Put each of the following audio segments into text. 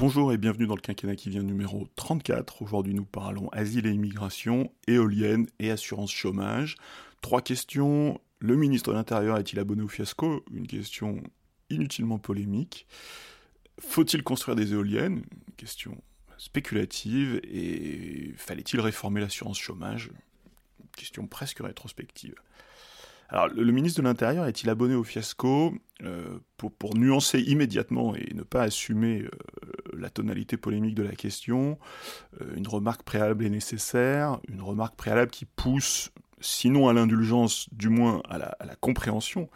Bonjour et bienvenue dans le quinquennat qui vient numéro 34. Aujourd'hui nous parlons asile et immigration, éolienne et assurance chômage. Trois questions. Le ministre de l'Intérieur est-il abonné au fiasco? Une question inutilement polémique. Faut-il construire des éoliennes? Une question spéculative. Et fallait-il réformer l'assurance chômage? Une question presque rétrospective. Alors, le ministre de l'Intérieur est-il abonné au fiasco euh, pour, nuancer immédiatement et ne pas assumer euh, la tonalité polémique de la question, euh, une remarque préalable est nécessaire, une remarque préalable qui pousse sinon à l'indulgence, du moins à la, compréhension,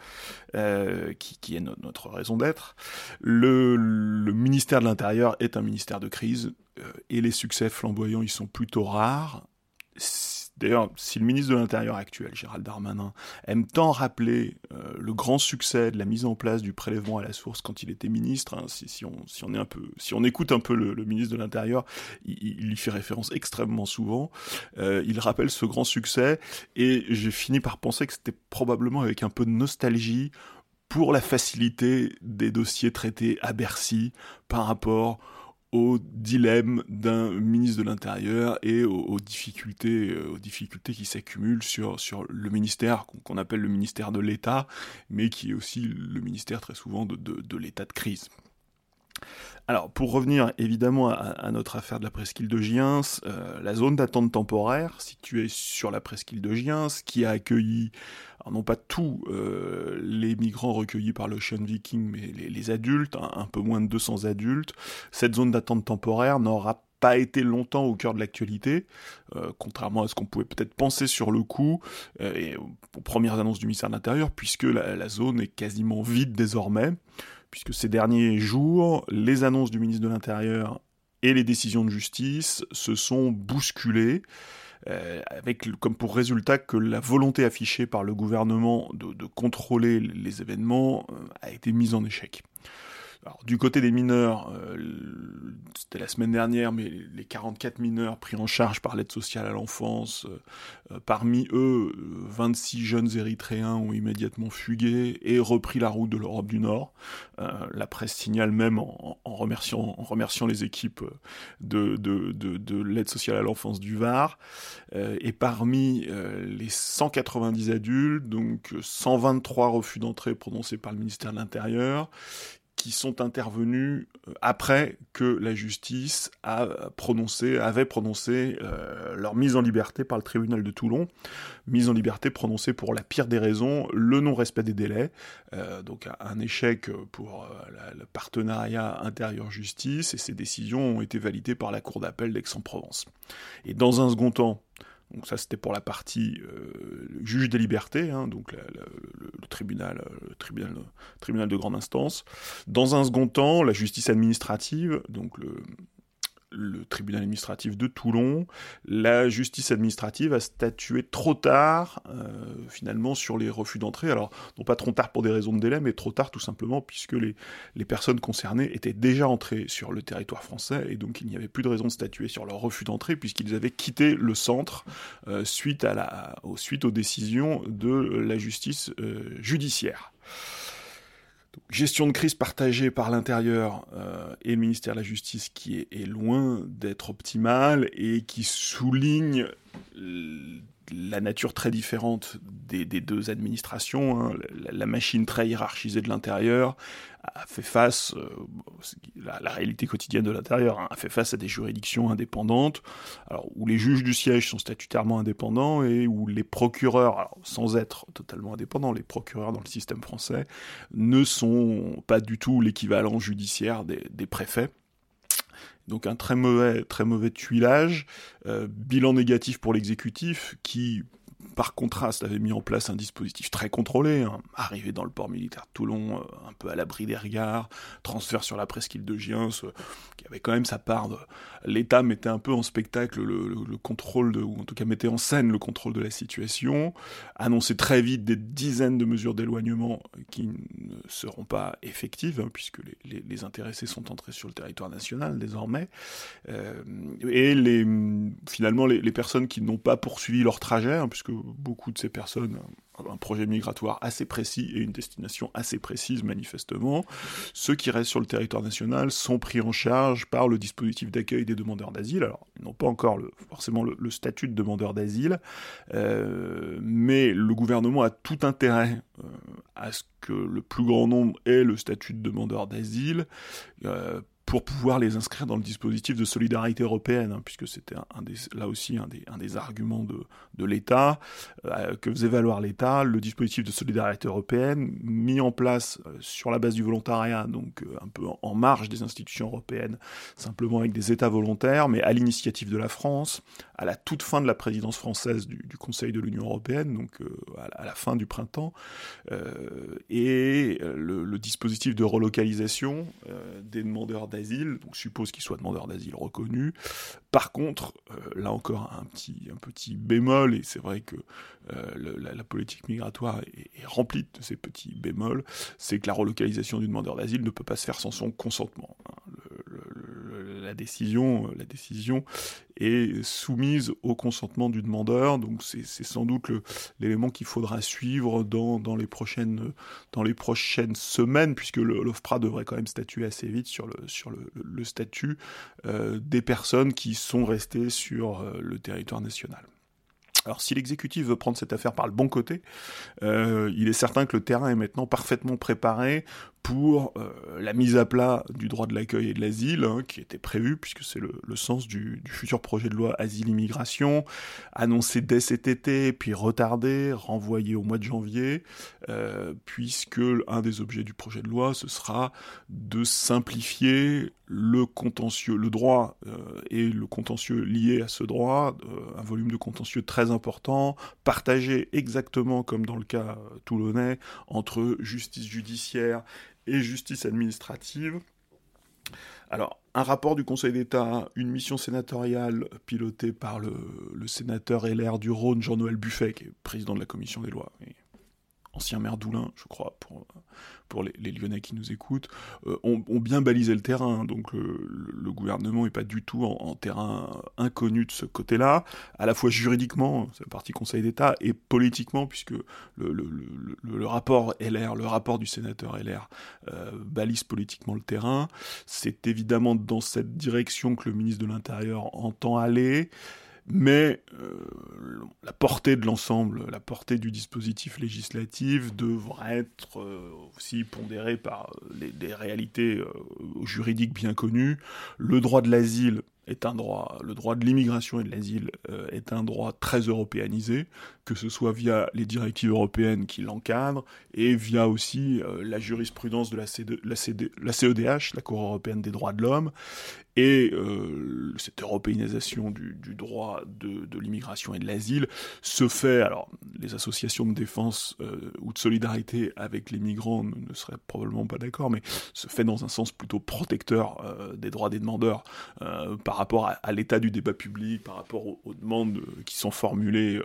qui, est notre raison d'être. Le, le, ministère de l'Intérieur est un ministère de crise, et les succès flamboyants, ils sont plutôt rares. D'ailleurs, si le ministre de l'Intérieur actuel, Gérald Darmanin, aime tant rappeler euh, le grand succès de la mise en place du prélèvement à la source quand il était ministre, hein, si, on, écoute un peu le, ministre de l'Intérieur, il, il, y fait référence extrêmement souvent. Euh, il rappelle ce grand succès, et j'ai fini par penser que c'était probablement avec un peu de nostalgie pour la facilité des dossiers traités à Bercy par rapport au dilemme d'un ministre de l'Intérieur et aux, difficultés, euh, aux difficultés qui s'accumulent sur, sur le ministère qu'on appelle le ministère de l'État, mais qui est aussi le ministère très souvent de, de, l'état de crise. Alors, pour revenir évidemment à, notre affaire de la presqu'île de Giens, euh, la zone d'attente temporaire située sur la presqu'île de Giens, qui a accueilli non pas tous euh, les migrants recueillis par l'Ocean Viking, mais les, adultes, un, peu moins de 200 adultes. Cette zone d'attente temporaire n'aura pas été longtemps au cœur de l'actualité, euh, contrairement à ce qu'on pouvait peut-être penser sur le coup, et aux premières annonces du ministère de l'Intérieur, puisque la, zone est quasiment vide désormais, puisque ces derniers jours, les annonces du ministre de l'Intérieur et les décisions de justice se sont bousculées. Euh, avec comme pour résultat que la volonté affichée par le gouvernement de, contrôler les événements euh, a été mise en échec. Alors, du côté des mineurs, euh, c'était la semaine dernière, mais les 44 mineurs pris en charge par l'aide sociale à l'enfance, euh, euh, parmi eux, 26 jeunes érythréens ont immédiatement fugué et repris la route de l'Europe du Nord. la presse signale même, en, remerciant, en remerciant, les équipes de, de, de, de l'aide sociale à l'enfance du Var. et parmi les 190 adultes, donc 123 refus d'entrée prononcés par le ministère de l'Intérieur, qui sont intervenus euh, après que la justice a prononcé, avait prononcé euh, leur mise en liberté par le tribunal de Toulon, mise en liberté prononcée pour la pire des raisons, le non-respect des délais, euh, donc un échec pour le partenariat intérieur-justice, et ces décisions ont été validées par la Cour d'appel d'Aix-en-Provence. Et dans un second temps, donc ça c'était pour la partie euh, juge des libertés, hein, donc le, tribunal, le tribunal, tribunal de grande instance. Dans un second temps, la justice administrative, donc le, le tribunal administratif de Toulon, la justice administrative a statué trop tard, euh, finalement, sur les refus d'entrée. Alors, non pas trop tard pour des raisons de délai, mais trop tard tout simplement puisque les, les personnes concernées étaient déjà entrées sur le territoire français, et donc il n'y avait plus de raison de statuer sur leur refus d'entrée, puisqu'ils avaient quitté le centre euh, suite, à la, suite aux décisions de la justice euh, judiciaire gestion de crise partagée par l'intérieur euh, et le ministère de la Justice qui est, est loin d'être optimale et qui souligne la nature très différente des, deux administrations, hein, la, machine très hiérarchisée de l'intérieur a fait face, euh, la, réalité quotidienne de l'intérieur, hein, a fait face à des juridictions indépendantes, alors, où les juges du siège sont statutairement indépendants et où les procureurs, sans être totalement indépendants, les procureurs dans le système français ne sont pas du tout l'équivalent judiciaire des préfets. Donc un très mauvais, très mauvais tuilage, euh, bilan négatif pour l'exécutif qui par contraste, avait mis en place un dispositif très contrôlé, hein. arrivé dans le port militaire de Toulon, euh, un peu à l'abri des regards, transfert sur la presqu'île de Giens, euh, qui avait quand même sa part de... L'État mettait un peu en spectacle le, contrôle, de, ou en tout cas mettait en scène le contrôle de la situation, annonçait très vite des dizaines de mesures d'éloignement qui ne seront pas effectives, hein, puisque les, intéressés sont entrés sur le territoire national désormais, euh, et finalement les, personnes qui n'ont pas poursuivi leur trajet, hein, puisque beaucoup de ces personnes, un projet migratoire assez précis et une destination assez précise manifestement. Ceux qui restent sur le territoire national sont pris en charge par le dispositif d'accueil des demandeurs d'asile. Alors, ils n'ont pas encore forcément le, statut de demandeur d'asile, euh, mais le gouvernement a tout intérêt euh, à ce que le plus grand nombre ait le statut de demandeur d'asile euh, pour pouvoir les inscrire dans le dispositif de solidarité européenne, hein, puisque c'était là aussi un des, arguments de, l'État, euh, que faisait valoir l'État, le dispositif de solidarité européenne, mis en place euh, sur la base du volontariat, donc euh, un peu en, marge des institutions européennes, simplement avec des États volontaires, mais à l'initiative de la France, à la toute fin de la présidence française du, du Conseil de l'Union européenne, donc à, la, fin du printemps, et le, le, dispositif de relocalisation des demandeurs donc suppose qu'ils soient demandeurs d'asile reconnus. Par contre, euh, là encore un petit, un petit bémol, et c'est vrai que euh, la, politique migratoire est, remplie de ces petits bémols, c'est que la relocalisation du demandeur d'asile ne peut pas se faire sans son consentement. Hein. la, décision, la décision est soumise au consentement du demandeur, donc c'est sans doute l'élément qu'il faudra suivre dans, dans, les prochaines, dans les prochaines semaines, puisque l'OFPRA devrait quand même statuer assez vite sur le, sur le, statut euh, des personnes qui sont restées sur euh, le territoire national. Alors si l'exécutif veut prendre cette affaire par le bon côté, euh, il est certain que le terrain est maintenant parfaitement préparé pour euh, la mise à plat du droit de l'accueil et de l'asile, hein, qui était prévu, puisque c'est le, sens du, futur projet de loi Asile-Immigration, annoncé dès cet été, puis retardé, renvoyé au mois de janvier, euh, puisque un des objets du projet de loi, ce sera de simplifier le contentieux, le droit euh, et le contentieux lié à ce droit, un volume de contentieux très important, partagé exactement comme dans le cas toulonnais, entre justice judiciaire et justice administrative. Alors, un rapport du Conseil d'État, une mission sénatoriale pilotée par le, sénateur LR du Rhône, Jean-Noël Buffet, qui est président de la commission des lois, ancien maire d'Oulin, je crois, pour, les, Lyonnais qui nous écoutent, euh, ont, bien balisé le terrain. Donc le, gouvernement n'est pas du tout en, terrain inconnu de ce côté-là, à la fois juridiquement, c'est la partie Conseil d'État, et politiquement, puisque le, rapport LR, le rapport du sénateur LR, euh, balise politiquement le terrain. C'est évidemment dans cette direction que le ministre de l'Intérieur entend aller mais euh, la portée de l'ensemble, la portée du dispositif législatif devrait être euh, aussi pondérée par euh, les, réalités juridiques bien connues. Le droit de l'asile est un droit, le droit de l'immigration et de l'asile est un droit très européanisé, que ce soit via les directives européennes qui l'encadrent et via aussi la jurisprudence de la, la CEDH, la Cour européenne des droits de l'homme, et euh, cette européanisation du, droit de, l'immigration et de l'asile se fait, alors les associations de défense euh, ou de solidarité avec les migrants ne, seraient probablement pas d'accord, mais se fait dans un sens plutôt protecteur euh, des droits des demandeurs par rapport à, l'état du débat public, par rapport aux, demandes qui sont formulées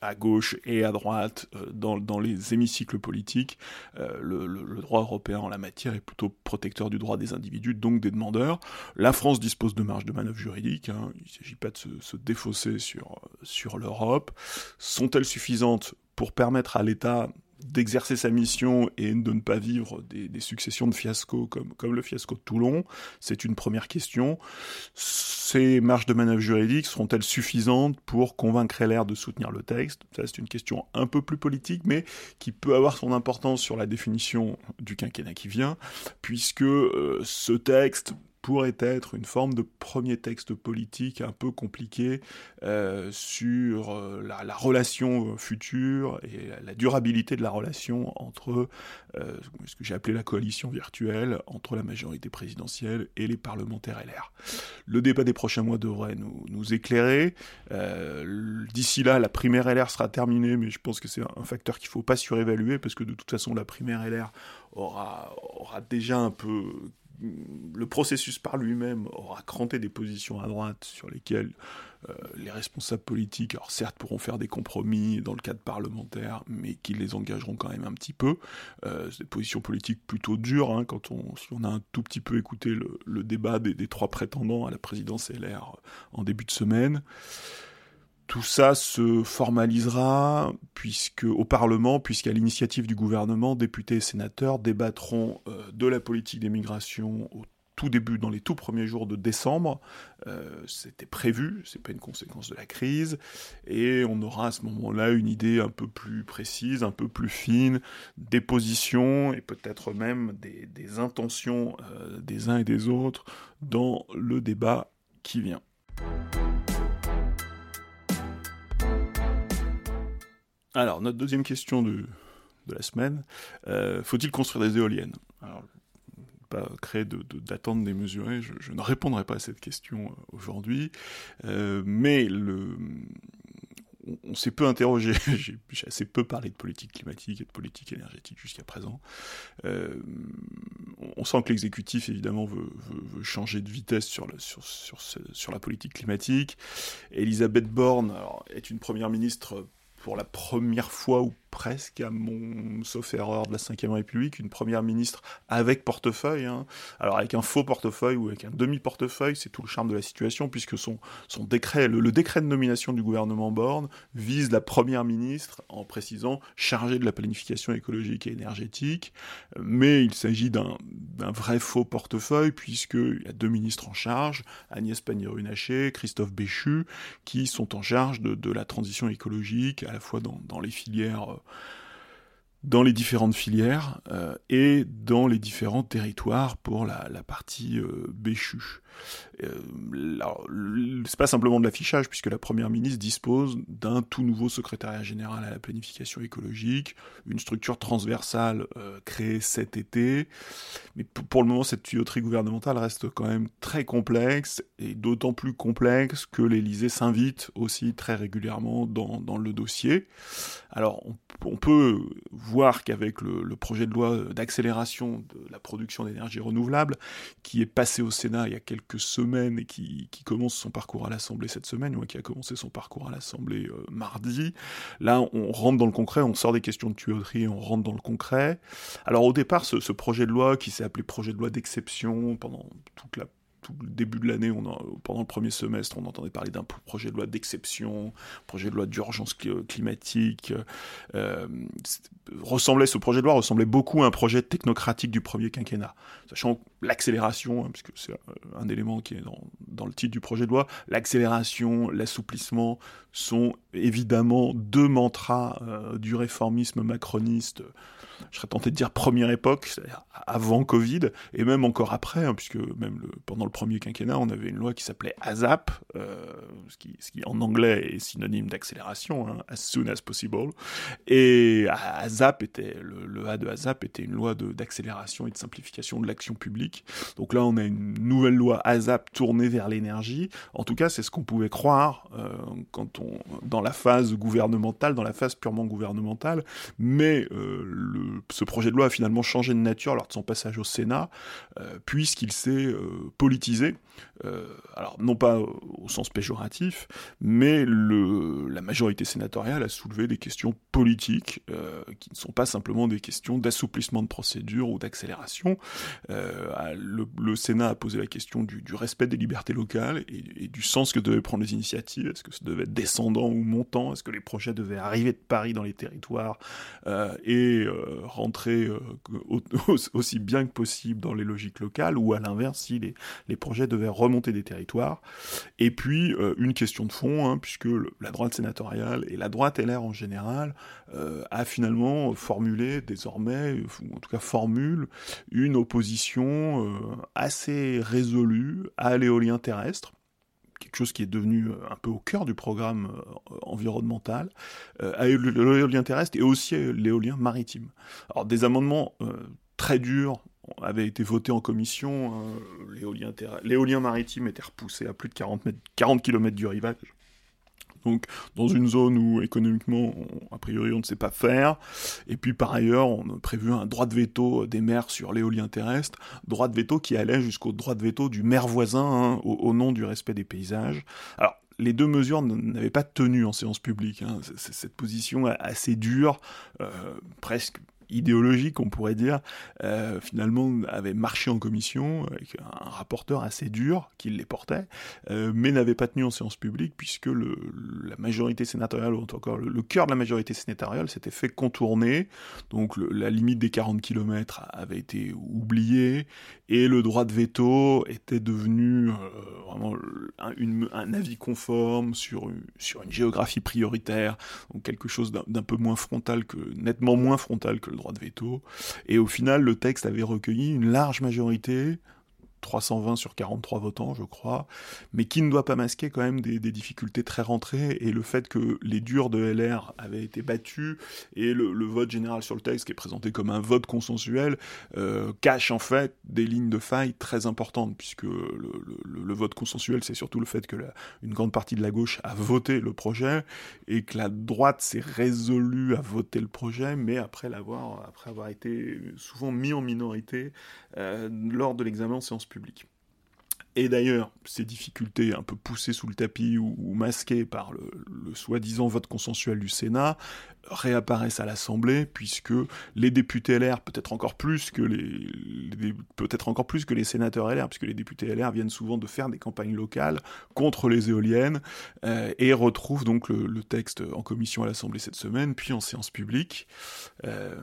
à gauche et à droite dans, les hémicycles politiques. Le, le, droit européen en la matière est plutôt protecteur du droit des individus, donc des demandeurs. Là, la France dispose de marge de manœuvre juridique, hein. il ne s'agit pas de se, défausser sur, sur l'Europe. Sont-elles suffisantes pour permettre à l'État d'exercer sa mission et de ne pas vivre des, successions de fiascos comme, comme le fiasco de Toulon? C'est une première question. Ces marges de manœuvre juridiques seront-elles suffisantes pour convaincre LR de soutenir le texte? Ça, c'est une question un peu plus politique, mais qui peut avoir son importance sur la définition du quinquennat qui vient, puisque euh, ce texte pourrait être une forme de premier texte politique un peu compliqué euh, sur euh, la, relation future et la, durabilité de la relation entre euh, ce que j'ai appelé la coalition virtuelle entre la majorité présidentielle et les parlementaires LR. Le débat des prochains mois devrait nous, éclairer. D'ici là, la primaire LR sera terminée, mais je pense que c'est un facteur qu'il ne faut pas surévaluer parce que de toute façon, la primaire LR aura déjà un peu le processus par lui-même aura cranté des positions à droite sur lesquelles euh, les responsables politiques, alors certes, pourront faire des compromis dans le cadre parlementaire, mais qui les engageront quand même un petit peu. Euh, c'est des positions politiques plutôt dures, hein, quand on, si on a un tout petit peu écouté le, débat des, trois prétendants à la présidence LR en début de semaine. Tout ça se formalisera puisque au Parlement, puisqu'à l'initiative du gouvernement, députés et sénateurs débattront euh, de la politique d'immigration au tout début, dans les tout premiers jours de décembre. Euh, c'était prévu, c'est pas une conséquence de la crise, et on aura à ce moment-là une idée un peu plus précise, un peu plus fine des positions et peut-être même des, intentions euh, des uns et des autres dans le débat qui vient. Alors, notre deuxième question de, la semaine, euh, faut-il construire des éoliennes? Alors, pas créer d'attente démesurée, je, ne répondrai pas à cette question euh, aujourd'hui, euh, mais le, on, s'est peu interrogé, j'ai assez peu parlé de politique climatique et de politique énergétique jusqu'à présent. on sent que l'exécutif, évidemment, veut, changer de vitesse sur, la politique climatique. Elisabeth Borne est une première ministre pour la première fois ou presque, à mon sauf erreur de la Ve République, une première ministre avec portefeuille. Hein. Alors avec un faux portefeuille ou avec un demi-portefeuille, c'est tout le charme de la situation, puisque son, son décret, le, décret de nomination du gouvernement Borne vise la première ministre en précisant chargée de la planification écologique et énergétique, mais il s'agit d'un vrai faux portefeuille, puisqu'il y a deux ministres en charge, Agnès Pannier-Runacher, Christophe Béchu, qui sont en charge de, la transition écologique, à la fois dans, dans les filières dans les différentes filières euh, et dans les différents territoires pour la, partie euh, béchue. Euh, c'est pas simplement de l'affichage, puisque la Première ministre dispose d'un tout nouveau secrétariat général à la planification écologique, une structure transversale euh, créée cet été. Mais pour le moment, cette tuyauterie gouvernementale reste quand même très complexe, et d'autant plus complexe que l'Élysée s'invite aussi très régulièrement dans, dans le dossier. Alors, on, on peut voir qu'avec le, projet de loi d'accélération de la production d'énergie renouvelable, qui est passé au Sénat il y a quelques semaines et qui, commence son parcours à l'Assemblée cette semaine, ou qui a commencé son parcours à l'Assemblée euh, mardi. Là, on rentre dans le concret, on sort des questions de tuyauterie, on rentre dans le concret. Alors au départ, ce projet de loi qui s'est appelé projet de loi d'exception pendant toute la début de l'année, pendant le premier semestre, on entendait parler d'un projet de loi d'exception, projet de loi d'urgence climatique. Euh, ressemblait, ce projet de loi ressemblait beaucoup à un projet technocratique du premier quinquennat, sachant l'accélération, hein, puisque c'est un élément qui est dans, dans, le titre du projet de loi, l'accélération, l'assouplissement sont évidemment deux mantras euh, du réformisme macroniste je serais tenté de dire première époque, c'est-à-dire avant Covid, et même encore après, hein, puisque même le, pendant le premier quinquennat, on avait une loi qui s'appelait ASAP, euh, ce, qui, ce, qui, en anglais est synonyme d'accélération, hein, as soon as possible, et ASAP était, le, le A de ASAP était une loi d'accélération et de simplification de l'action publique. Donc là, on a une nouvelle loi ASAP tournée vers l'énergie. En tout cas, c'est ce qu'on pouvait croire euh, dans la phase gouvernementale, dans la phase purement gouvernementale, mais euh, ce projet de loi a finalement changé de nature lors de son passage au Sénat, euh, puisqu'il s'est politisé, alors non pas au sens péjoratif, mais la majorité sénatoriale a soulevé des questions politiques qui ne sont pas simplement des questions d'assouplissement de procédure ou d'accélération. Le, Sénat a posé la question du, respect des libertés locales et, du sens que devaient prendre les initiatives. Est-ce que ça devait être descendant ou montant? Est-ce que les projets devaient arriver de Paris dans les territoires et rentrer euh, aussi bien que possible dans les logiques locales, ou à l'inverse, si les, projets devaient remonter des territoires? Et puis, euh, une question de fond, hein, puisque la droite sénatoriale et la droite LR en général euh, a finalement formulé désormais, ou en tout cas formule, une opposition assez résolue à l'éolien terrestre quelque chose qui est devenu euh, un peu au cœur du programme euh, environnemental, euh, à l'éolien terrestre et aussi à l'éolien maritime. Alors des amendements très durs avaient été votés en commission, hein, l'éolien maritime était repoussé à plus de 40, mètres, 40 km du rivage donc dans une zone où économiquement, a priori, on ne sait pas faire. Et puis par ailleurs, on a prévu un droit de veto des maires sur l'éolien terrestre, droit de veto qui allait jusqu'au droit de veto du maire voisin hein, au, nom du respect des paysages. Alors les deux mesures n'avaient pas tenu en séance publique. Hein. Cette position assez dure, euh, presque idéologique, on pourrait dire, euh, finalement avait marché en commission avec un rapporteur assez dur qui les portait, euh, mais n'avait pas tenu en séance publique puisque le, la majorité sénatoriale, ou encore le, cœur de la majorité sénatoriale s'était fait contourner, donc la limite des 40 km avait été oubliée, et le droit de veto était devenu euh, vraiment un, un, avis conforme sur, sur une géographie prioritaire, donc quelque chose d'un peu moins frontal que, nettement moins frontal que le droit de veto. Et au final, le texte avait recueilli une large majorité, 320 sur 43 votants, je crois, mais qui ne doit pas masquer quand même des, difficultés très rentrées, et le fait que les durs de LR avaient été battus, et le, vote général sur le texte, qui est présenté comme un vote consensuel, euh, cache en fait des lignes de faille très importantes, puisque le, vote consensuel, c'est surtout le fait que une grande partie de la gauche a voté le projet, et que la droite s'est résolue à voter le projet, mais après après avoir été souvent mis en minorité euh, lors de l'examen en séance public. Et d'ailleurs, ces difficultés un peu poussées sous le tapis ou, masquées par le, soi-disant vote consensuel du Sénat réapparaissent à l'Assemblée, puisque les députés LR, peut-être encore plus que les, peut-être encore plus que les sénateurs LR, puisque les députés LR viennent souvent de faire des campagnes locales contre les éoliennes, euh, et retrouvent donc le, texte en commission à l'Assemblée cette semaine, puis en séance publique. Euh,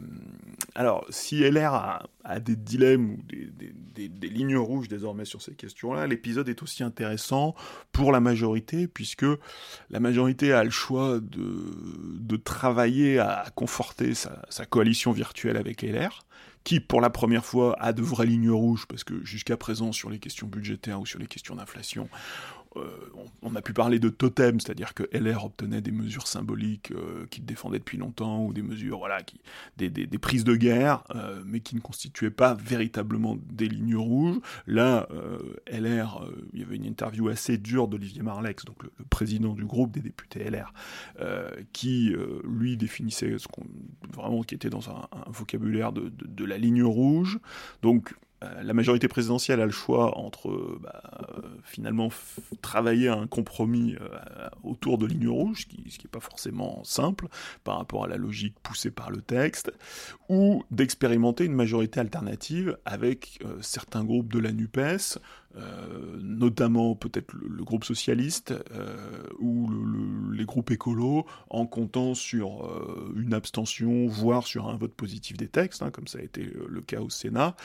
alors, si LR a, des dilemmes ou des, des, lignes rouges désormais sur ces questions-là, l'épisode est aussi intéressant pour la majorité, puisque la majorité a le choix de, travailler à conforter sa, coalition virtuelle avec LR, qui pour la première fois a de vraies lignes rouges, parce que jusqu'à présent sur les questions budgétaires ou sur les questions d'inflation, on, a pu parler de totem, c'est-à-dire que LR obtenait des mesures symboliques euh, qu'il défendait depuis longtemps, ou des mesures, voilà, qui, des, prises de guerre, euh, mais qui ne constituaient pas véritablement des lignes rouges. Là, LR, il y avait une interview assez dure d'Olivier Marlex, donc le, président du groupe des députés LR, qui, lui, définissait ce qu'on, vraiment, qui était dans un, vocabulaire de, de la ligne rouge. Donc, euh, la majorité présidentielle a le choix entre euh, bah, finalement travailler à un compromis euh, autour de lignes rouges, ce qui n'est pas forcément simple par rapport à la logique poussée par le texte, ou d'expérimenter une majorité alternative avec certains groupes de la NUPES, euh, notamment peut-être le, groupe socialiste euh, ou les groupes écolos, en comptant sur euh, une abstention, voire sur un vote positif des textes, hein, comme ça a été le cas au Sénat.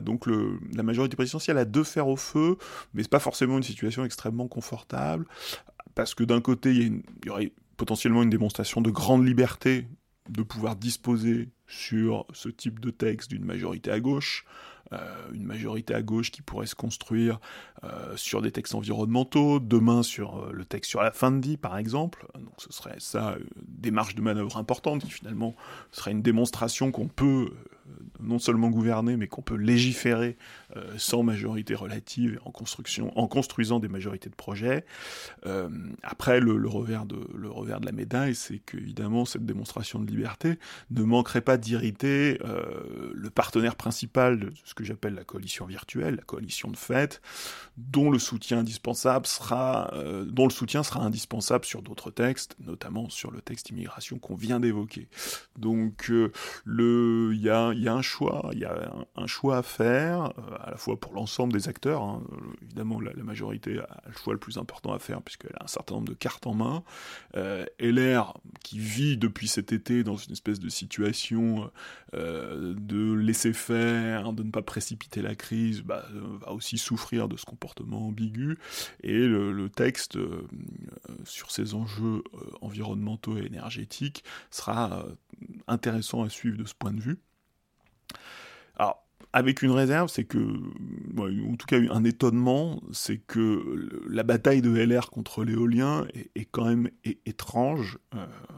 donc la majorité présidentielle a deux fers au feu, mais c'est pas forcément une situation extrêmement confortable, parce que d'un côté, il y, aurait potentiellement une démonstration de grande liberté de pouvoir disposer sur ce type de texte d'une majorité à gauche, une majorité à gauche qui pourrait se construire euh, sur des textes environnementaux, demain sur euh, le texte sur la fin de vie par exemple. Donc ce serait ça, des marges de manœuvre importantes qui finalement serait une démonstration qu'on peut non seulement gouverner, mais qu'on peut légiférer sans majorité relative en, construction, en construisant des majorités de projets. après, le, revers de, le revers de la médaille, c'est qu'évidemment, cette démonstration de liberté ne manquerait pas d'irriter le partenaire principal de ce que j'appelle la coalition virtuelle, la coalition de fait, dont le soutien indispensable sera, euh, dont le soutien sera indispensable sur d'autres textes, notamment sur le texte immigration qu'on vient d'évoquer. Donc euh, il y a, un choix, il y a un, choix à faire, euh, à la fois pour l'ensemble des acteurs. Hein. évidemment, la, majorité a le choix le plus important à faire puisqu'elle a un certain nombre de cartes en main. LR qui vit depuis cet été dans une espèce de situation de laisser faire, de ne pas précipiter la crise, bah, euh, va aussi souffrir de ce comportement ambigu, et le, texte euh, sur ces enjeux euh, environnementaux et énergétiques sera intéressant à suivre de ce point de vue. Alors, avec une réserve, c'est que, en tout cas un étonnement, c'est que la bataille de LR contre l'éolien est, quand même étrange.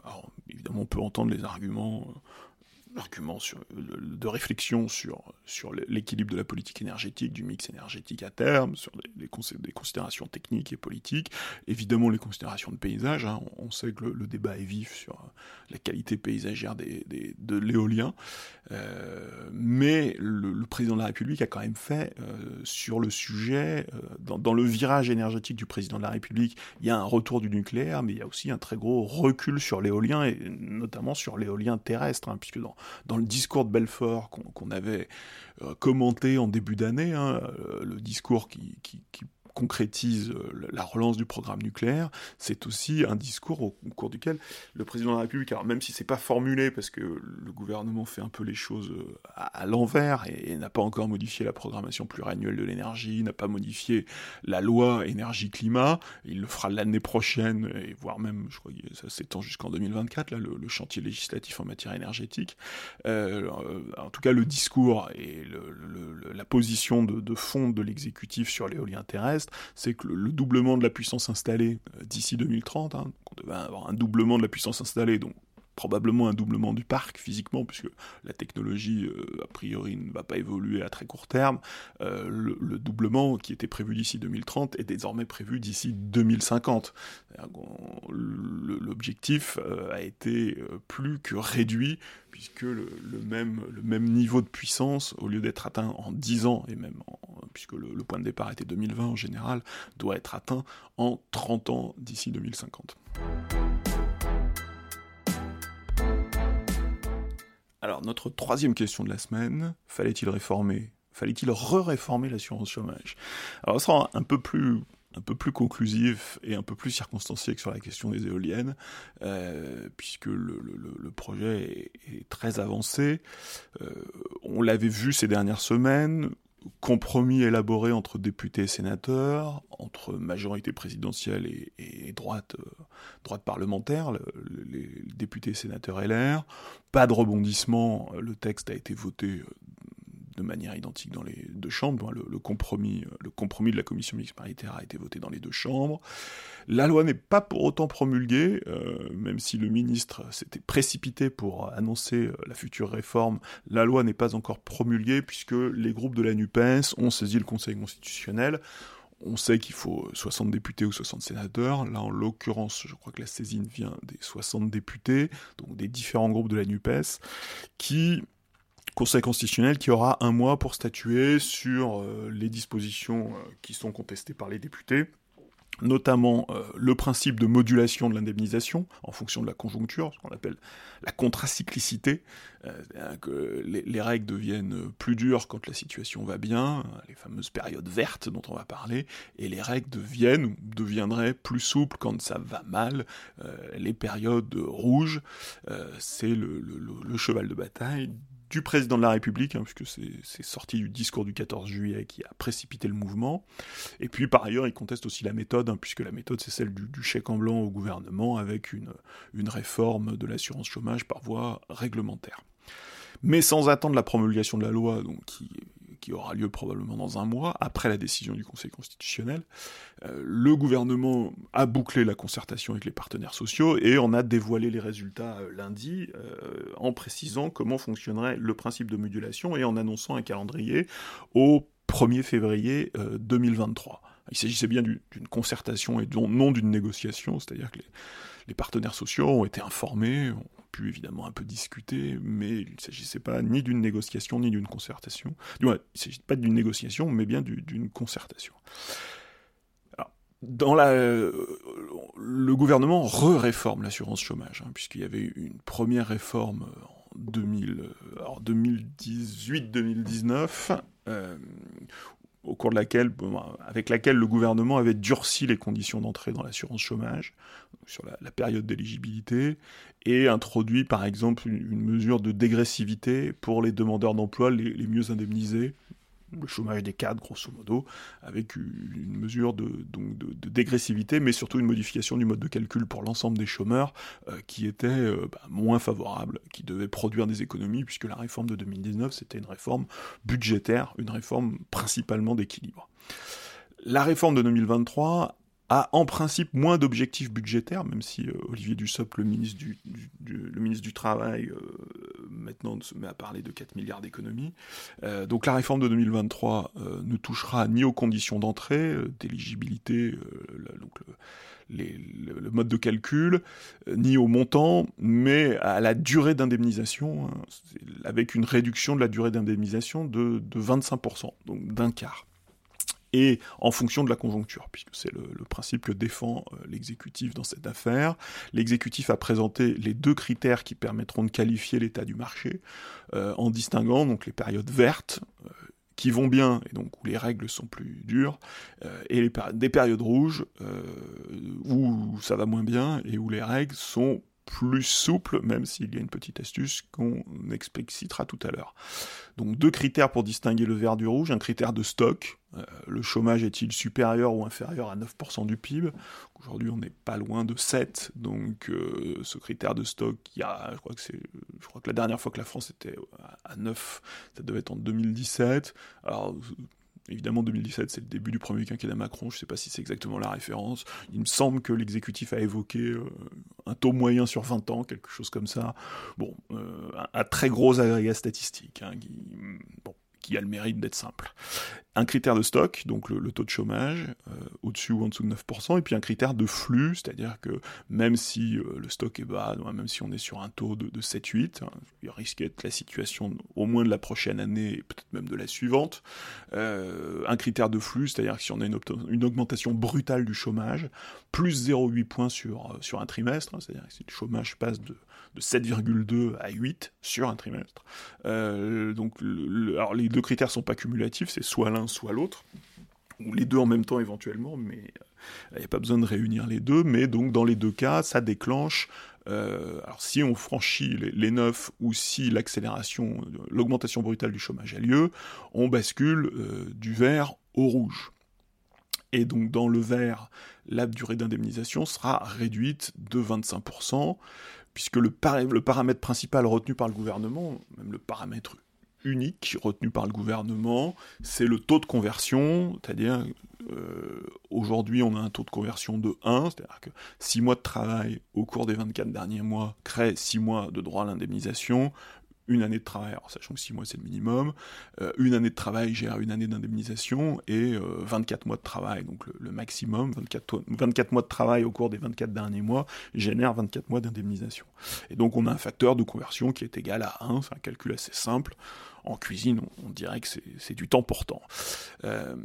alors, évidemment, on peut entendre les arguments argument sur, de réflexion sur, sur l'équilibre de la politique énergétique, du mix énergétique à terme, sur les, des considérations techniques et politiques, évidemment les considérations de paysage. Hein. On, sait que le, débat est vif sur, la qualité paysagère des, de l'éolien. mais le, président de la République a quand même fait sur le sujet, dans, dans, le virage énergétique du président de la République, il y a un retour du nucléaire, mais il y a aussi un très gros recul sur l'éolien, et notamment sur l'éolien terrestre, hein, puisque dans, dans le discours de Belfort qu'on avait commenté en début d'année, hein, le discours qui concrétise euh, la relance du programme nucléaire, c'est aussi un discours au, cours duquel le président de la République, alors même si c'est pas formulé parce que le gouvernement fait un peu les choses euh, à, l'envers et, n'a pas encore modifié la programmation pluriannuelle de l'énergie, n'a pas modifié la loi énergie-climat, il le fera l'année prochaine et voire même, je crois que ça s'étend jusqu'en 2024, là, le, chantier législatif en matière énergétique. Euh, en tout cas, le discours et la position de, de fond de l'exécutif sur l'éolien terrestre c'est que le, doublement de la puissance installée euh, d'ici 2030, hein, on devait avoir un doublement de la puissance installée, donc probablement un doublement du parc physiquement, puisque la technologie, euh, a priori, ne va pas évoluer à très court terme. Euh, le, doublement qui était prévu d'ici 2030 est désormais prévu d'ici 2050. L'objectif euh, a été plus que réduit, puisque le, même, niveau de puissance, au lieu d'être atteint en 10 ans, et même puisque le point de départ était 2020 en général, doit être atteint en 30 ans d'ici 2050. Alors, notre troisième question de la semaine, fallait-il réformer Fallait-il re-réformer l'assurance chômage? Alors, ça sera un peu plus un peu plus conclusif et un peu plus circonstancié que sur la question des éoliennes, euh, puisque le, projet est, très avancé. Euh, on l'avait vu ces dernières semaines, compromis élaboré entre députés et sénateurs, entre majorité présidentielle et, droite, euh, droite parlementaire, les députés et sénateurs LR. Pas de rebondissement, le texte a été voté euh, de manière identique dans les deux chambres. Le, compromis, euh, le compromis de la commission mixte paritaire a été voté dans les deux chambres. La loi n'est pas pour autant promulguée, euh, même si le ministre s'était précipité pour annoncer euh, la future réforme. La loi n'est pas encore promulguée puisque les groupes de la NUPES ont saisi le Conseil constitutionnel on sait qu'il faut 60 députés ou 60 sénateurs. Là, en l'occurrence, je crois que la saisine vient des 60 députés, donc des différents groupes de la NUPES, qui Conseil constitutionnel qui aura un mois pour statuer sur euh, les dispositions euh, qui sont contestées par les députés notamment euh, le principe de modulation de l'indemnisation en fonction de la conjoncture, ce qu'on appelle la contracyclicité, que les, règles deviennent plus dures quand la situation va bien, les fameuses périodes vertes dont on va parler, et les règles deviennent ou deviendraient plus souples quand ça va mal, les périodes rouges, c'est le, cheval de bataille du président de la République, hein, puisque c'est sorti du discours du 14 juillet qui a précipité le mouvement. Et puis par ailleurs, il conteste aussi la méthode, hein, puisque la méthode c'est celle du, chèque en blanc au gouvernement avec une, une réforme de l'assurance chômage par voie réglementaire. Mais sans attendre la promulgation de la loi, donc qui qui aura lieu probablement dans un mois, après la décision du Conseil constitutionnel, euh, le gouvernement a bouclé la concertation avec les partenaires sociaux et on a dévoilé les résultats euh, lundi euh, en précisant comment fonctionnerait le principe de modulation et en annonçant un calendrier au 1er février 2023. Il s'agissait bien d'une concertation et non d'une négociation, c'est-à-dire que les, partenaires sociaux ont été informés, pu évidemment un peu discuter, mais il ne s'agissait pas ni d'une négociation ni d'une concertation. Du moins, il ne s'agissait pas d'une négociation, mais bien d'une concertation. dans la, le gouvernement re-réforme l'assurance chômage, hein, puisqu'il y avait une première réforme en 2018-2019, euh, au cours de laquelle, avec laquelle le gouvernement avait durci les conditions d'entrée dans l'assurance chômage, sur la, période d'éligibilité, et introduit par exemple une, mesure de dégressivité pour les demandeurs d'emploi les, mieux indemnisés, le chômage des cadres, grosso modo, avec une mesure de, donc dégressivité, mais surtout une modification du mode de calcul pour l'ensemble des chômeurs euh, qui était euh, bah, moins favorable, qui devait produire des économies, puisque la réforme de 2019, c'était une réforme budgétaire, une réforme principalement d'équilibre. La réforme de 2023 a en principe moins d'objectifs budgétaires, même si euh, Olivier Dussopt, le ministre du, Travail, maintenant on se met à parler de 4 milliards d'économies. donc la réforme de 2023 ne touchera ni aux conditions d'entrée, d'éligibilité, donc le, mode de calcul, ni au montant, mais à la durée d'indemnisation, hein, avec une réduction de la durée d'indemnisation de, de 25%, donc d'un quart et en fonction de la conjoncture, puisque c'est le, principe que défend euh, l'exécutif dans cette affaire. L'exécutif a présenté les deux critères qui permettront de qualifier l'état du marché, euh, en distinguant donc les périodes vertes, euh, qui vont bien, et donc où les règles sont plus dures, et des périodes rouges, où ça va moins bien, et où les règles sont plus souple, même s'il y a une petite astuce qu'on explicitera tout à l'heure. Donc deux critères pour distinguer le vert du rouge, un critère de stock, euh, le chômage est-il supérieur ou inférieur à 9% du PIB Aujourd'hui on n'est pas loin de 7, donc euh, ce critère de stock, il y a, je crois, que c'est, je crois que la dernière fois que la France était à 9, ça devait être en 2017. Alors Évidemment, 2017, c'est le début du premier quinquennat Macron, je ne sais pas si c'est exactement la référence. Il me semble que l'exécutif a évoqué euh, un taux moyen sur 20 ans, quelque chose comme ça. Bon, euh, un, très gros agrégat statistique, hein, qui a le mérite d'être simple. Un critère de stock, donc le, taux de chômage, euh, au-dessus ou en dessous de 9%, et puis un critère de flux, c'est-à-dire que même si euh, le stock est bas, même si on est sur un taux de, 7-8, hein, il risque d'être la situation au moins de la prochaine année, et peut-être même de la suivante, euh, un critère de flux, c'est-à-dire que si on a une, augmentation brutale du chômage, plus 0,8 points sur, sur un trimestre, hein, c'est-à-dire que si le chômage passe de de 7,2 à 8 sur un trimestre. Euh, donc, les deux critères sont pas cumulatifs, c'est soit l'un, soit l'autre, ou les deux en même temps éventuellement, mais il n'y a pas besoin de réunir les deux. Mais donc, dans les deux cas, ça déclenche euh, si on franchit les, les 9 ou si l'accélération, l'augmentation brutale du chômage a lieu, on bascule euh, du vert au rouge. Et donc dans le vert, la durée d'indemnisation sera réduite de 25%, puisque le, paramètre principal retenu par le gouvernement, même le paramètre unique retenu par le gouvernement, c'est le taux de conversion, c'est-à-dire euh, aujourd'hui on a un taux de conversion de 1, c'est-à-dire que 6 mois de travail au cours des 24 derniers mois créent 6 mois de droit à l'indemnisation, une année de travail, alors sachant que 6 mois c'est le minimum, euh, une année de travail gère une année d'indemnisation, et 24 euh, mois de travail, donc le, maximum, 24, 24 mois de travail au cours des 24 derniers mois génère 24 mois d'indemnisation. Et donc on a un facteur de conversion qui est égal à 1, c'est un calcul assez simple. En cuisine, on, dirait que c'est du temps portant. Euh,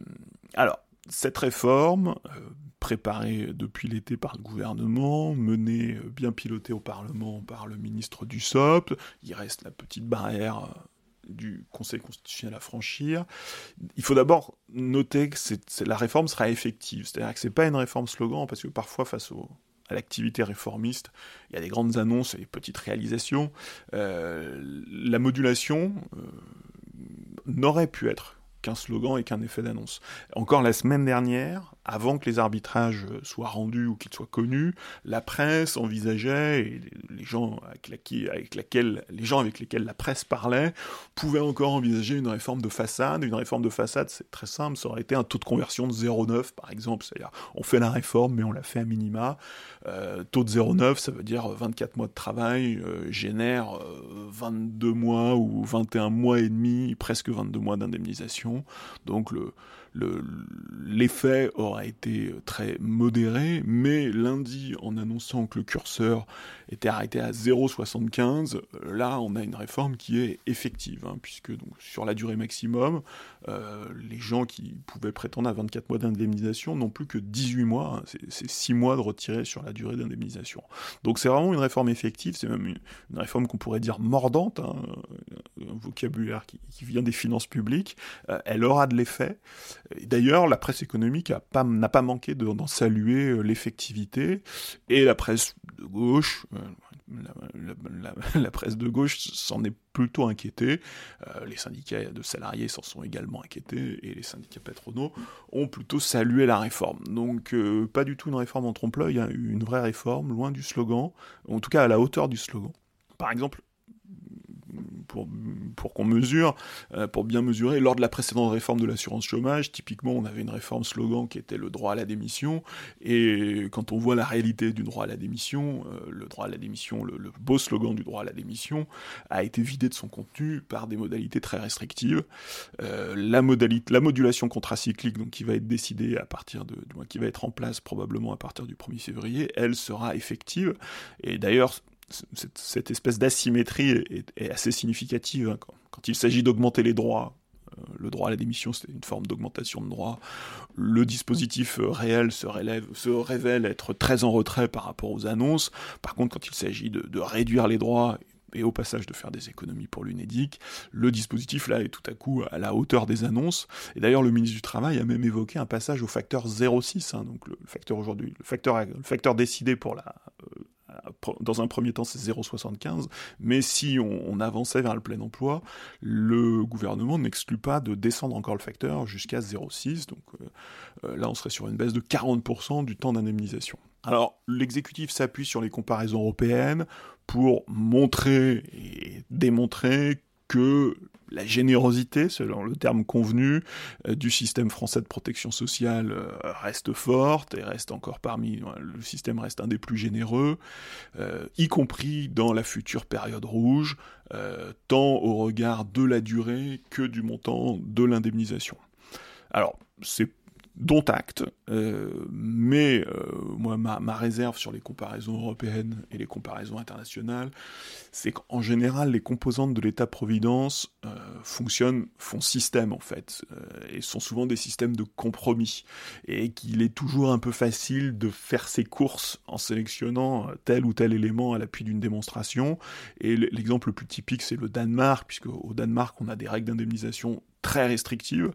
alors, cette réforme, euh, préparée depuis l'été par le gouvernement, menée euh, bien pilotée au Parlement par le ministre du SOP, il reste la petite barrière euh, du Conseil constitutionnel à franchir. Il faut d'abord noter que la réforme sera effective, c'est-à-dire que c'est pas une réforme slogan, parce que parfois face à l'activité réformiste, il y a des grandes annonces et des petites réalisations. la modulation n'aurait pu être qu'un slogan et qu'un effet d'annonce. Encore la semaine dernière, avant que les arbitrages soient rendus ou qu'ils soient connus, la presse envisageait, et les gens avec, lesquels la presse parlait, pouvaient encore envisager une réforme de façade. Une réforme de façade, c'est très simple, ça aurait été un taux de conversion de 0,9 par exemple, c'est-à-dire on fait la réforme mais on la fait à minima. Euh, taux de 0,9, ça veut dire 24 mois de travail euh, génère 22 euh, mois ou 21 mois et demi, presque 22 mois d'indemnisation. Donc le, l'effet aura été très modéré, mais lundi, en annonçant que le curseur était arrêté à 0,75, là on a une réforme qui est effective, hein, puisque donc, sur la durée maximum, euh, les gens qui pouvaient prétendre à 24 mois d'indemnisation n'ont plus que 18 mois, hein, c'est 6 mois de retiré sur la durée d'indemnisation. Donc c'est vraiment une réforme effective, c'est même une, réforme qu'on pourrait dire mordante, hein, un vocabulaire qui, vient des finances publiques, euh, elle aura de l'effet. D'ailleurs, la presse économique n'a pas, manqué d'en saluer euh, l'effectivité, et la presse de gauche, la, presse de gauche s'en est plutôt inquiétée. Euh, les syndicats de salariés s'en sont également inquiétés et les syndicats patronaux ont plutôt salué la réforme. Donc euh, pas du tout une réforme en trompe-l'œil, hein, une vraie réforme, loin du slogan, en tout cas à la hauteur du slogan. Par exemple, pour, qu'on mesure, euh, pour bien mesurer. Lors de la précédente réforme de l'assurance chômage, typiquement, on avait une réforme slogan qui était le droit à la démission, et quand on voit la réalité du droit à la démission, euh, le droit à la démission, le, beau slogan du droit à la démission, a été vidé de son contenu par des modalités très restrictives. Euh, la, modulation contracyclique, donc qui va être décidée à partir de, qui va être en place probablement à partir du 1er février, elle sera effective. Et d'ailleurs, cette, espèce d'asymétrie est, assez significative. Hein. Quand, il s'agit d'augmenter les droits, euh, le droit à la démission, c'est une forme d'augmentation de droits. Le dispositif euh, réel se, révèle être très en retrait par rapport aux annonces. Par contre, quand il s'agit de, réduire les droits et au passage de faire des économies pour l'UNEDIC, le dispositif là est tout à coup à la hauteur des annonces. Et d'ailleurs, le ministre du Travail a même évoqué un passage au facteur 0,6, hein, donc le, facteur aujourd'hui, le facteur, décidé pour la, dans un premier temps, c'est 0,75, mais si on, avançait vers le plein emploi, le gouvernement n'exclut pas de descendre encore le facteur jusqu'à 0,6, donc euh, euh, là on serait sur une baisse de 40% du temps d'indemnisation. Alors, l'exécutif s'appuie sur les comparaisons européennes pour montrer et démontrer que la générosité, selon le terme convenu, euh, du système français de protection sociale euh, reste forte et reste encore parmi, le système reste un des plus généreux, euh, y compris dans la future période rouge, tant au regard de la durée que du montant de l'indemnisation. Alors, c'est dont acte, euh, mais euh, ma, réserve sur les comparaisons européennes et les comparaisons internationales, c'est qu'en général les composantes de l'État-providence euh, fonctionnent, font système en fait, et sont souvent des systèmes de compromis, et qu'il est toujours un peu facile de faire ses courses en sélectionnant tel ou tel élément à l'appui d'une démonstration, et l'exemple le plus typique c'est le Danemark, puisque au Danemark on a des règles d'indemnisation très restrictives,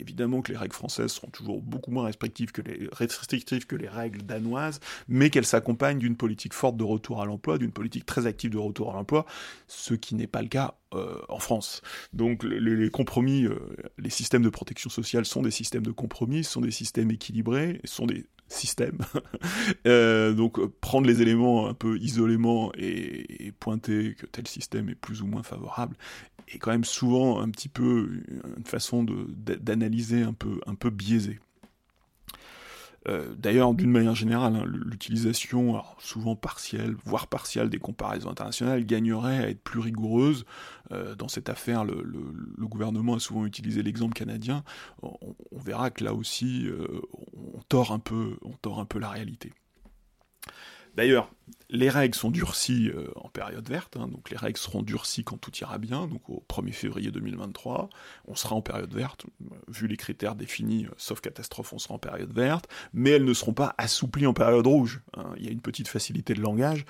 évidemment que les règles françaises seront toujours beaucoup moins restrictives que les, règles danoises, mais qu'elles s'accompagnent d'une politique forte de retour à l'emploi, d'une politique très active de retour à l'emploi, ce qui n'est pas le cas euh, en France. Donc les, compromis, euh, les systèmes de protection sociale sont des systèmes de compromis, sont des systèmes équilibrés, sont des système. Euh, donc prendre les éléments un peu isolément et, pointer que tel système est plus ou moins favorable est quand même souvent un petit peu une façon d'analyser un peu, un. Euh, d'ailleurs, d'une manière générale, hein, l'utilisation, souvent partielle, voire partielle, des comparaisons internationales gagnerait à être plus rigoureuse. Euh, dans cette affaire, le, gouvernement a souvent utilisé l'exemple canadien. On, verra que là aussi, euh, on tord un peu la réalité. D'ailleurs, les règles sont durcies euh, en période verte, hein, donc les règles seront durcies quand tout ira bien, donc au 1er février 2023, on sera en période verte, euh, vu les critères définis, euh, sauf catastrophe, on sera en période verte, mais elles ne seront pas assouplies en période rouge. Hein. Il y a une petite facilité de langage,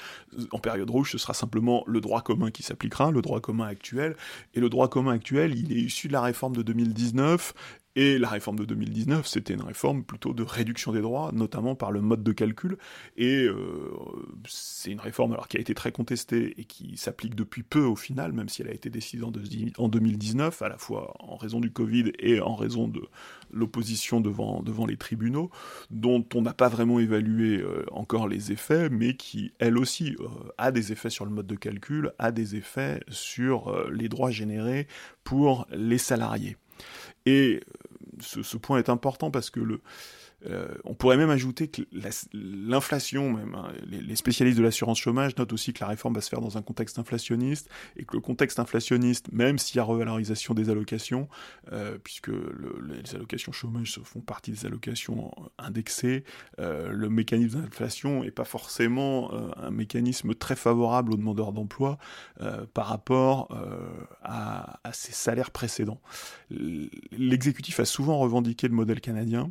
en période rouge, ce sera simplement le droit commun qui s'appliquera, le droit commun actuel, et le droit commun actuel, il est issu de la réforme de 2019, et la réforme de 2019, c'était une réforme plutôt de réduction des droits, notamment par le mode de calcul. Et euh, c'est une réforme alors qui a été très contestée et qui s'applique depuis peu au final, même si elle a été décidée en 2019, à la fois en raison du Covid et en raison de l'opposition devant, devant les tribunaux, dont on n'a pas vraiment évalué euh, encore les effets, mais qui, elle aussi, euh, a des effets sur le mode de calcul, a des effets sur les droits générés pour les salariés. Et ce, point est important parce que le, euh, on pourrait même ajouter que l'inflation, même hein, les, spécialistes de l'assurance chômage notent aussi que la réforme va se faire dans un contexte inflationniste et que le contexte inflationniste, même s'il y a revalorisation des allocations, euh, puisque les allocations chômage font partie des allocations indexées, euh, le mécanisme d'inflation n'est pas forcément un mécanisme très favorable aux demandeurs d'emploi par rapport à, à ces salaires précédents. L'exécutif a souvent revendiqué le modèle canadien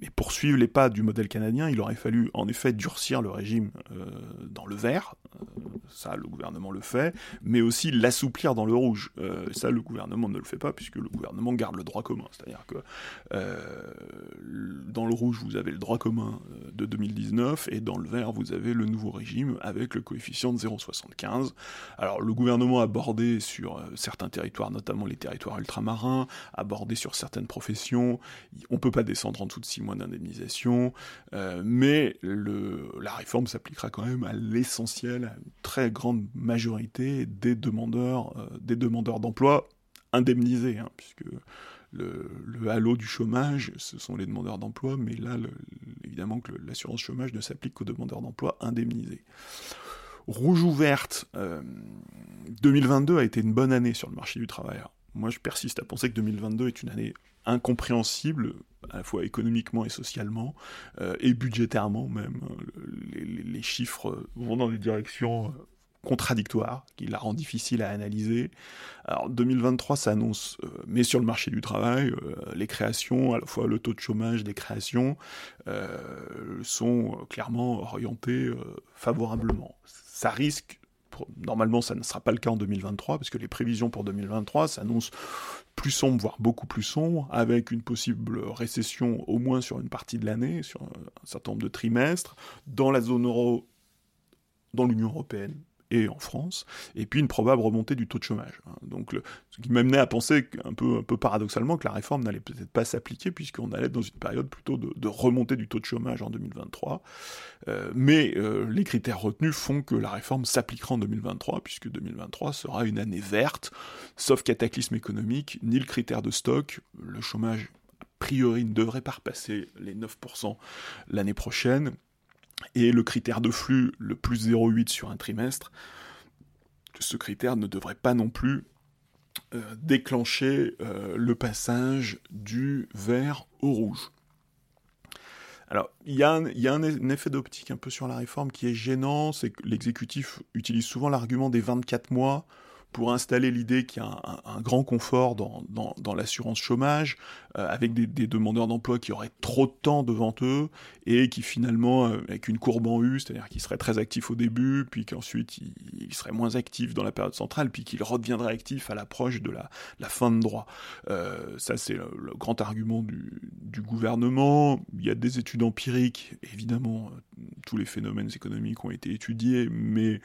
mais pour suivre les pas du modèle canadien, il aurait fallu en effet durcir le régime euh, dans le vert, euh, ça le gouvernement le fait, mais aussi l'assouplir dans le rouge. Euh, ça le gouvernement ne le fait pas puisque le gouvernement garde le droit commun. C'est-à-dire que dans le rouge vous avez le droit commun de 2019 et dans le vert vous avez le nouveau régime avec le coefficient de 0,75. Alors le gouvernement a abordé sur certains territoires, notamment les territoires ultramarins, abordé sur certaines professions. On peut pas descendre en dessous de 6 mois d'indemnisation, mais le, la réforme s'appliquera quand même à l'essentiel, à une très grande majorité des demandeurs, des demandeurs d'emploi indemnisés, hein, puisque le, halo du chômage, ce sont les demandeurs d'emploi, mais là, évidemment que l'assurance chômage ne s'applique qu'aux demandeurs d'emploi indemnisés. Rouge ou verte, 2022 a été une bonne année sur le marché du travail. Moi, je persiste à penser que 2022 est une année incompréhensible, à la fois économiquement et socialement, euh, et budgétairement même. Les, chiffres vont dans des directions contradictoire, qui la rend difficile à analyser. Alors 2023 s'annonce, euh, mais sur le marché du travail, euh, les créations, à la fois le taux de chômage des créations, euh, sont clairement orientés favorablement. Ça risque, normalement ça ne sera pas le cas en 2023, parce que les prévisions pour 2023 s'annoncent plus sombres, voire beaucoup plus sombres, avec une possible récession au moins sur une partie de l'année, sur un certain nombre de trimestres, dans la zone euro, dans l'Union européenne, en France, et puis une probable remontée du taux de chômage. Hein. Donc, ce qui m'amenait à penser un peu, paradoxalement que la réforme n'allait peut-être pas s'appliquer, puisqu'on allait dans une période plutôt de, remontée du taux de chômage en 2023. Euh, mais euh, les critères retenus font que la réforme s'appliquera en 2023, puisque 2023 sera une année verte, sauf cataclysme économique, ni le critère de stock, le chômage a priori ne devrait pas repasser les 9% l'année prochaine, et le critère de flux le plus 0,8 sur un trimestre, ce critère ne devrait pas non plus euh, déclencher euh, le passage du vert au rouge. Alors, il y a, a un, effet d'optique un peu sur la réforme qui est gênant, c'est que l'exécutif utilise souvent l'argument des 24 mois pour installer l'idée qu'il y a un, grand confort dans, l'assurance chômage, euh, avec des, demandeurs d'emploi qui auraient trop de temps devant eux, et qui finalement, euh, avec une courbe en U, c'est-à-dire qu'ils seraient très actifs au début, puis qu'ensuite ils, seraient moins actifs dans la période centrale, puis qu'ils redeviendraient actifs à l'approche de la, fin de droit. Euh, ça, c'est le, grand argument du, gouvernement. Il y a des études empiriques, évidemment, tous les phénomènes économiques ont été étudiés, mais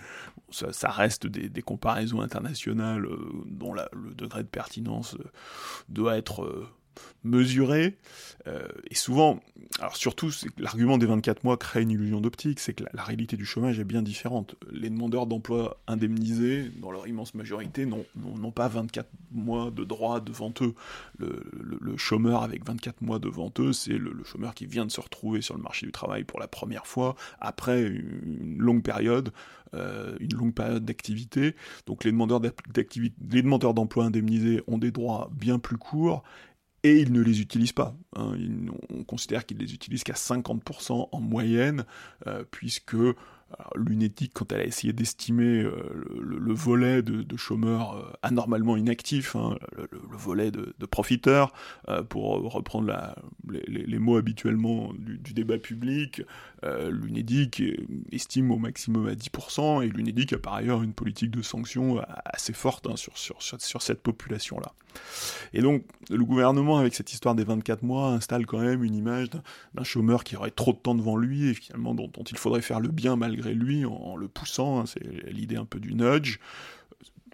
ça, reste des comparaisons internationales euh, dont le degré de pertinence euh, doit être euh, mesuré. et souvent, alors surtout, l'argument des 24 mois crée une illusion d'optique, c'est que la, réalité du chômage est bien différente. Les demandeurs d'emploi indemnisés, dans leur immense majorité, n'ont pas 24 mois de droit devant eux. Le, chômeur avec 24 mois devant eux, c'est le, chômeur qui vient de se retrouver sur le marché du travail pour la première fois, après une longue période euh, une longue période d'activité. Donc les demandeurs d'emploi indemnisés ont des droits bien plus courts et ils ne les utilisent pas. Hein. on considère qu'ils les utilisent qu'à 50% en moyenne, euh, puisque l'UNEDIC, quand elle a essayé d'estimer euh, le, volet de, chômeurs euh, anormalement inactifs, hein, le, volet de, profiteurs, euh, pour reprendre les, mots habituellement du, débat public, l'UNEDIC estime au maximum à 10%, et l'UNEDIC a par ailleurs une politique de sanctions assez forte hein, sur, sur, cette population-là. Et donc, le gouvernement, avec cette histoire des 24 mois, installe quand même une image d'un chômeur qui aurait trop de temps devant lui, et finalement dont, dont il faudrait faire le bien malgré lui en, le poussant, hein, c'est l'idée un peu du nudge.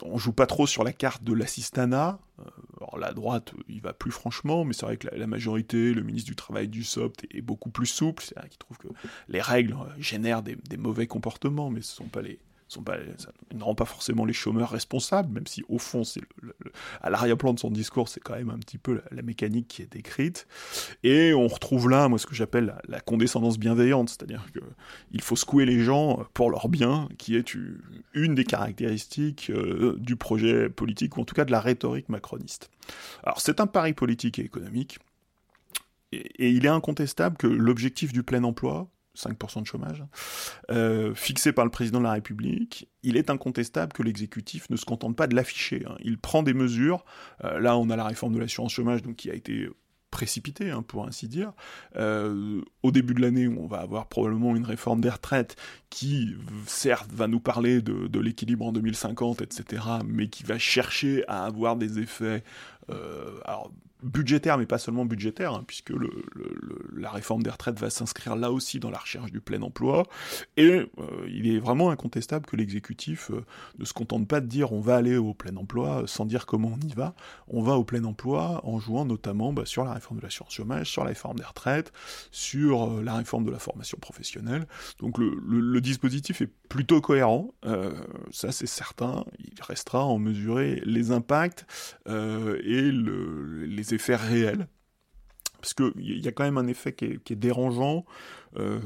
On joue pas trop sur la carte de l'assistanat. Euh, alors la droite, il va plus franchement, mais c'est vrai que la, majorité, le ministre du Travail du SOPT est beaucoup plus souple, c'est-à-dire qu'il trouve que les règles génèrent des, des mauvais comportements, mais ce sont pas les, ça ne rend pas forcément les chômeurs responsables, même si au fond, à l'arrière-plan de son discours, c'est quand même un petit peu la, mécanique qui est décrite. Et on retrouve là, moi, ce que j'appelle la, condescendance bienveillante, c'est-à-dire qu'il faut secouer les gens pour leur bien, qui est une des caractéristiques euh, du projet politique, ou en tout cas de la rhétorique macroniste. Alors c'est un pari politique et économique, et il est incontestable que l'objectif du plein emploi, 5% de chômage, euh, fixé par le président de la République, il est incontestable que l'exécutif ne se contente pas de l'afficher. Hein. Il prend des mesures. Euh, là, on a la réforme de l'assurance chômage donc, qui a été précipité, hein, pour ainsi dire. Euh, au début de l'année, on va avoir probablement une réforme des retraites qui, certes, va nous parler de, l'équilibre en 2050, etc., mais qui va chercher à avoir des effets alors budgétaire, mais pas seulement budgétaire, hein, puisque la réforme des retraites va s'inscrire là aussi dans la recherche du plein emploi. Et euh, il est vraiment incontestable que l'exécutif euh, ne se contente pas de dire on va aller au plein emploi sans dire comment on y va. On va au plein emploi en jouant notamment bah, sur la réforme de l'assurance chômage, sur la réforme des retraites, sur euh, la réforme de la formation professionnelle. Donc le, dispositif est plutôt cohérent, ça c'est certain. Il restera à en mesurer les impacts le, les effets réels. Parce qu'il y a quand même un effet qui est, dérangeant. Euh,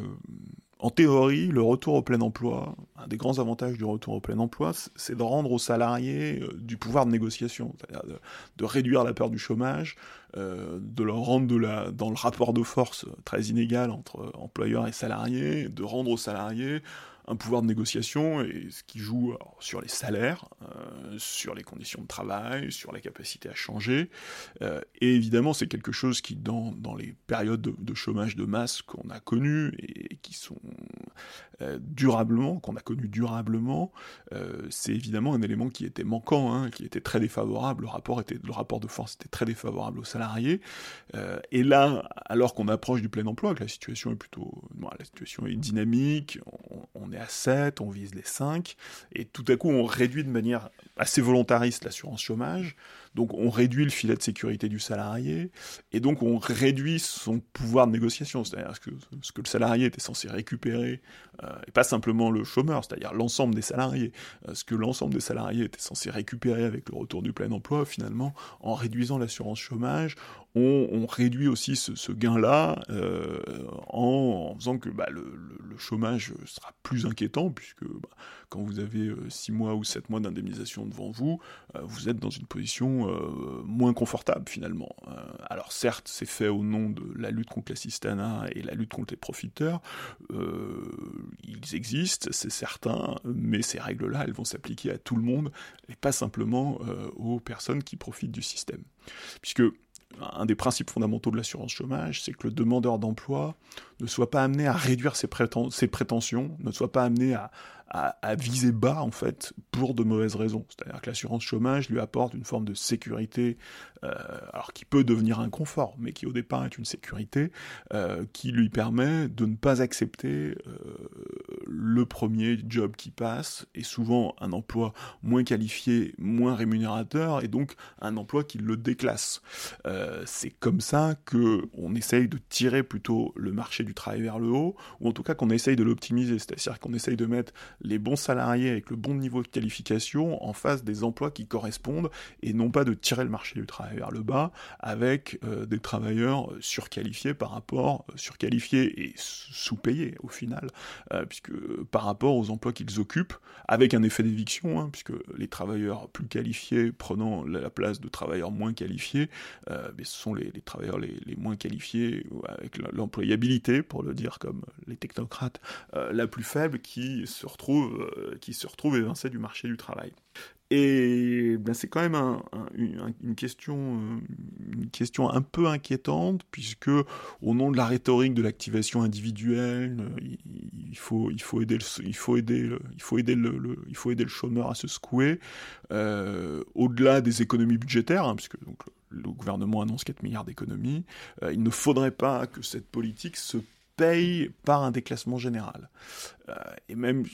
en théorie, le retour au plein emploi, un des grands avantages du retour au plein emploi, c'est de rendre aux salariés euh, du pouvoir de négociation, c'est-à-dire de, réduire la peur du chômage, euh, de leur rendre de la, dans le rapport de force très inégal entre employeurs et salariés, de rendre aux salariés un pouvoir de négociation et ce qui joue sur les salaires, euh, sur les conditions de travail, sur la capacité à changer. Euh, et évidemment, c'est quelque chose qui, dans, dans les périodes de, chômage de masse qu'on a connues et qui sont euh, durablement, qu'on a connues durablement, c'est évidemment un élément qui était manquant, hein, qui était très défavorable. Le rapport, était, le rapport de force était très défavorable aux salariés. et là, alors qu'on approche du plein emploi, que la situation est plutôt, la situation est dynamique, on est à 7, on vise les 5, et tout à coup on réduit de manière assez volontariste l'assurance chômage, donc on réduit le filet de sécurité du salarié, et donc on réduit son pouvoir de négociation, c'est-à-dire ce que, le salarié était censé récupérer, euh, et pas simplement le chômeur, c'est-à-dire l'ensemble des salariés, euh, ce que l'ensemble des salariés était censé récupérer avec le retour du plein emploi, finalement, en réduisant l'assurance chômage, on, réduit aussi ce, gain-là euh, en, faisant que bah, le, chômage sera plus inquiétant, puisque bah, quand vous avez 6 mois ou 7 mois d'indemnisation devant vous, vous êtes dans une position euh, moins confortable finalement. Euh, alors certes, c'est fait au nom de la lutte contre l'assistanat et la lutte contre les profiteurs. Euh, ils existent, c'est certain, mais ces règles-là, elles vont s'appliquer à tout le monde et pas simplement aux personnes qui profitent du système. Puisque un des principes fondamentaux de l'assurance chômage, c'est que le demandeur d'emploi ne soit pas amené à réduire ses, prétentions, ne soit pas amené à, à, viser bas en fait pour de mauvaises raisons. C'est-à-dire que l'assurance chômage lui apporte une forme de sécurité, euh, alors qui peut devenir un confort, mais qui au départ est une sécurité euh, qui lui permet de ne pas accepter euh, le premier job qui passe, et souvent un emploi moins qualifié, moins rémunérateur, et donc un emploi qui le déclasse. C'est comme ça que on essaye de tirer plutôt le marché du travail vers le haut, ou en tout cas qu'on essaye de l'optimiser, c'est-à-dire qu'on essaye de mettre les bons salariés avec le bon niveau de qualification en face des emplois qui correspondent et non pas de tirer le marché du travail vers le bas avec euh, des travailleurs surqualifiés par rapport, euh, surqualifiés et sous-payés au final, euh, puisque par rapport aux emplois qu'ils occupent, avec un effet d'éviction, hein, puisque les travailleurs plus qualifiés prenant la place de travailleurs moins qualifiés, mais ce sont les, travailleurs les, les, moins qualifiés avec l'employabilité, pour le dire comme les technocrates, la plus faible qui se retrouvent euh, qui se retrouvent évincés du marché du travail. Et ben, c'est quand même une, question, euh, une question un peu inquiétante, puisque au nom de la rhétorique de l'activation individuelle, euh, il, faut, aider le, chômeur à se secouer, au-delà des économies budgétaires, hein, puisque donc, le gouvernement annonce 4 milliards d'économies, il ne faudrait pas que cette politique se paye par un déclassement général. Euh, et même,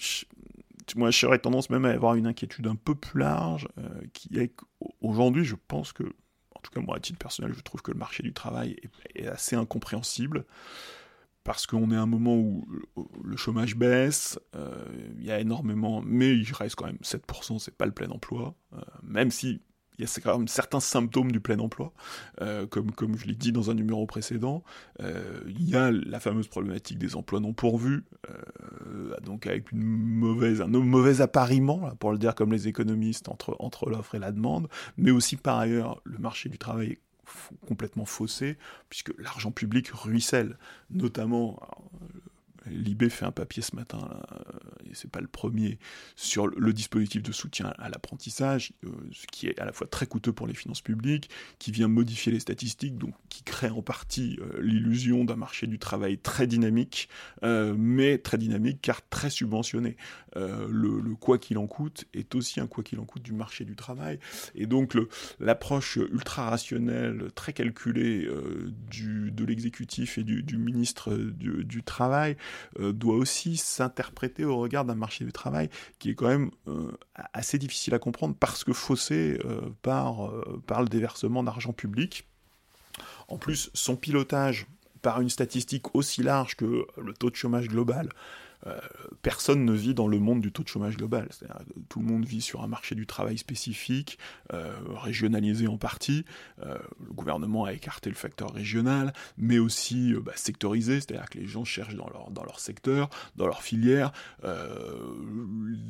moi, j'aurais tendance même à avoir une inquiétude un peu plus large, euh, qui est qu'aujourd'hui, je pense que, en tout cas moi, à titre personnel, je trouve que le marché du travail est, assez incompréhensible parce qu'on est à un moment où le chômage baisse, euh, il y a énormément, mais il reste quand même 7%, c'est pas le plein emploi, même si il y a quand même certains symptômes du plein emploi, euh, comme, comme je l'ai dit dans un numéro précédent. Euh, il y a la fameuse problématique des emplois non pourvus, euh, donc avec une mauvaise, un mauvais appariement, pour le dire comme les économistes, entre, entre l'offre et la demande, mais aussi par ailleurs le marché du travail complètement faussé, puisque l'argent public ruisselle, notamment Libé fait un papier ce matin, et c'est pas le premier, sur le dispositif de soutien à l'apprentissage, ce qui est à la fois très coûteux pour les finances publiques, qui vient modifier les statistiques, donc qui crée en partie l'illusion d'un marché du travail très dynamique, mais très dynamique car très subventionné. le, quoi qu'il en coûte est aussi un quoi qu'il en coûte du marché du travail, et donc l'approche ultra rationnelle, très calculée de l'exécutif et du, ministre du, Travail euh, doit aussi s'interpréter au regard d'un marché du travail qui est quand même euh, assez difficile à comprendre parce que faussé euh, par le déversement d'argent public. En plus, son pilotage par une statistique aussi large que le taux de chômage global euh, personne ne vit dans le monde du taux de chômage global. tout le monde vit sur un marché du travail spécifique, euh, régionalisé en partie. Euh, le gouvernement a écarté le facteur régional, mais aussi bah, sectorisé, c'est-à-dire que les gens cherchent dans leur, dans leur secteur, dans leur filière.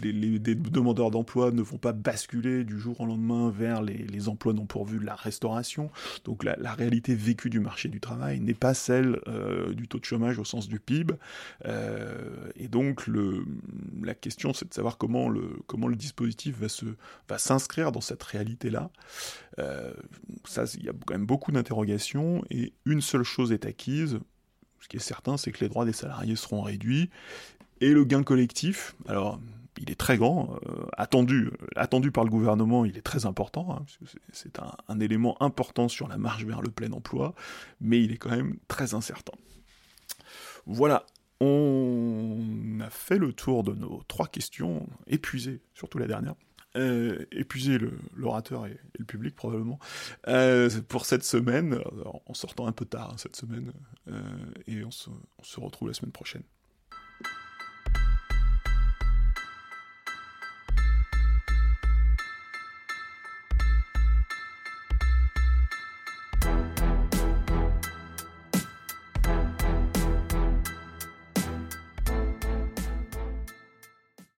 Les, demandeurs d'emploi ne vont pas basculer du jour au lendemain vers les, emplois non pourvus de la restauration. Donc la, réalité vécue du marché du travail n'est pas celle du taux de chômage au sens du PIB. Donc le, la question, c'est de savoir comment le, dispositif va, s'inscrire dans cette réalité-là. Euh, il y a quand même beaucoup d'interrogations, et une seule chose est acquise, ce qui est certain, c'est que les droits des salariés seront réduits, et le gain collectif, alors il est très grand, euh, attendu, attendu par le gouvernement, il est très important, hein, c'est un, un, élément important sur la marche vers le plein emploi, mais il est quand même très incertain. Voilà, on a fait le tour de nos trois questions, épuisé, surtout la dernière. Euh, épuisé l'orateur et, le public probablement euh, pour cette semaine, en sortant un peu tard hein, cette semaine, euh, et on se retrouve la semaine prochaine.